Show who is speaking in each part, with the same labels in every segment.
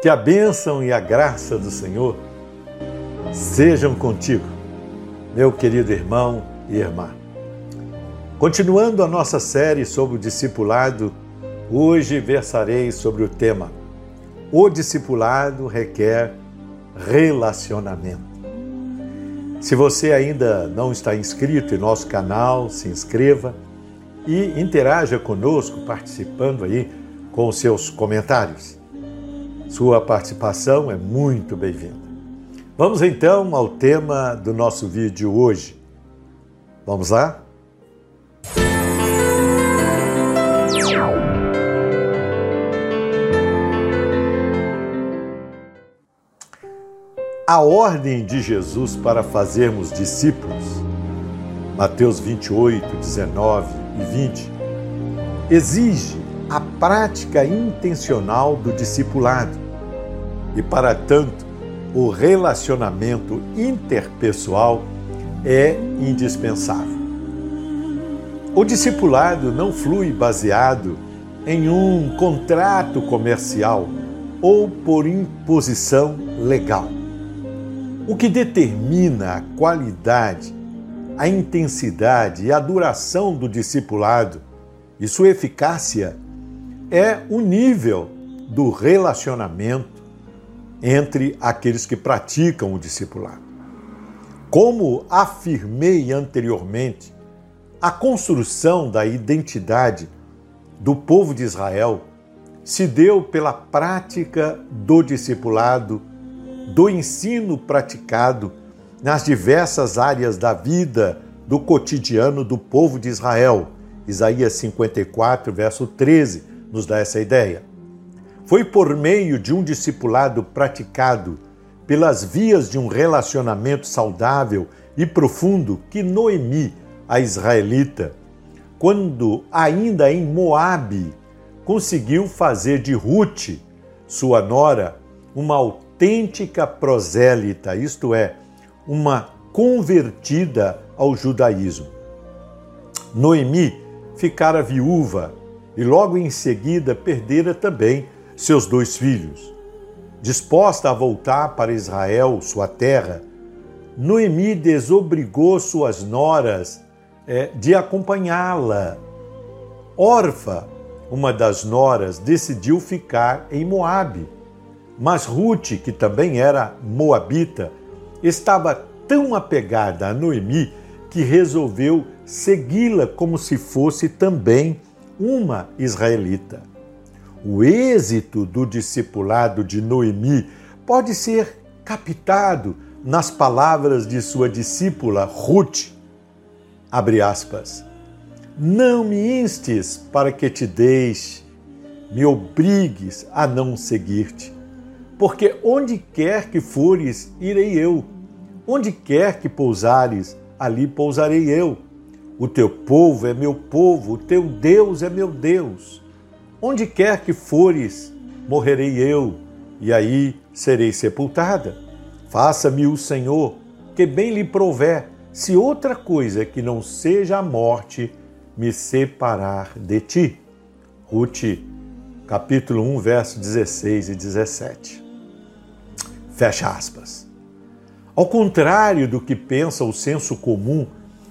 Speaker 1: Que a bênção e a graça do Senhor sejam contigo, meu querido irmão e irmã. Continuando a nossa série sobre o discipulado, hoje versarei sobre o tema O discipulado requer relacionamento. Se você ainda não está inscrito em nosso canal, se inscreva e interaja conosco participando aí com seus comentários. Sua participação é muito bem-vinda. Vamos então ao tema do nosso vídeo hoje. Vamos lá? A ordem de Jesus para fazermos discípulos, Mateus 28, 19 e 20, exige a prática intencional do discipulado. E, para tanto, o relacionamento interpessoal é indispensável. O discipulado não flui baseado em um contrato comercial ou por imposição legal. O que determina a qualidade, a intensidade e a duração do discipulado e sua eficácia é o nível do relacionamento entre aqueles que praticam o discipulado. Como afirmei anteriormente, a construção da identidade do povo de Israel se deu pela prática do discipulado, do ensino praticado nas diversas áreas da vida do cotidiano do povo de Israel. Isaías 54, verso 13, nos dá essa ideia. Foi por meio de um discipulado praticado pelas vias de um relacionamento saudável e profundo que Noemi, a israelita, quando ainda em Moabe, conseguiu fazer de Ruth, sua nora, uma autêntica prosélita, isto é, uma convertida ao judaísmo. Noemi ficara viúva e logo em seguida perdera também seus dois filhos. Disposta a voltar para Israel, sua terra, Noemi desobrigou suas noras é, de acompanhá-la. Orfa, uma das noras, decidiu ficar em Moabe. Mas Ruth, que também era moabita, estava tão apegada a Noemi que resolveu segui-la como se fosse também uma israelita. O êxito do discipulado de Noemi pode ser captado nas palavras de sua discípula Ruth. Abre aspas. Não me instes para que te deixe, me obrigues a não seguir-te, porque onde quer que fores, irei eu, onde quer que pousares, ali pousarei eu o teu povo é meu povo, o teu Deus é meu Deus. Onde quer que fores, morrerei eu, e aí serei sepultada. Faça-me o Senhor, que bem lhe prover, se outra coisa que não seja a morte me separar de ti. Ruth, capítulo 1, verso 16 e 17. Fecha aspas. Ao contrário do que pensa o senso comum,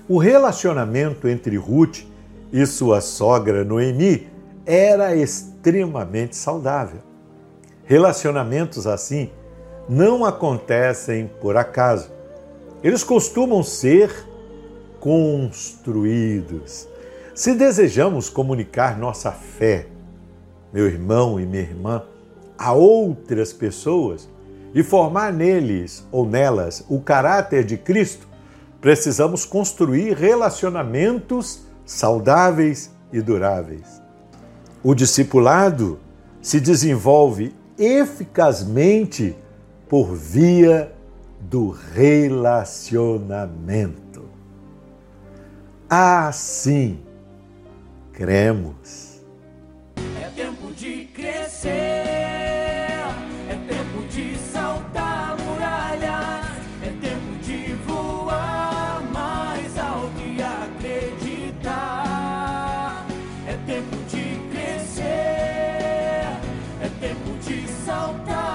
Speaker 1: o relacionamento entre Ruth e sua sogra Noemi era extremamente saudável. Relacionamentos assim não acontecem por acaso. Eles costumam ser construídos. Se desejamos comunicar nossa fé, meu irmão e minha irmã, a outras pessoas e formar neles ou nelas o caráter de Cristo, Precisamos construir relacionamentos saudáveis e duráveis. O discipulado se desenvolve eficazmente por via do relacionamento. Assim cremos.
Speaker 2: tempo de crescer, é tempo de saltar.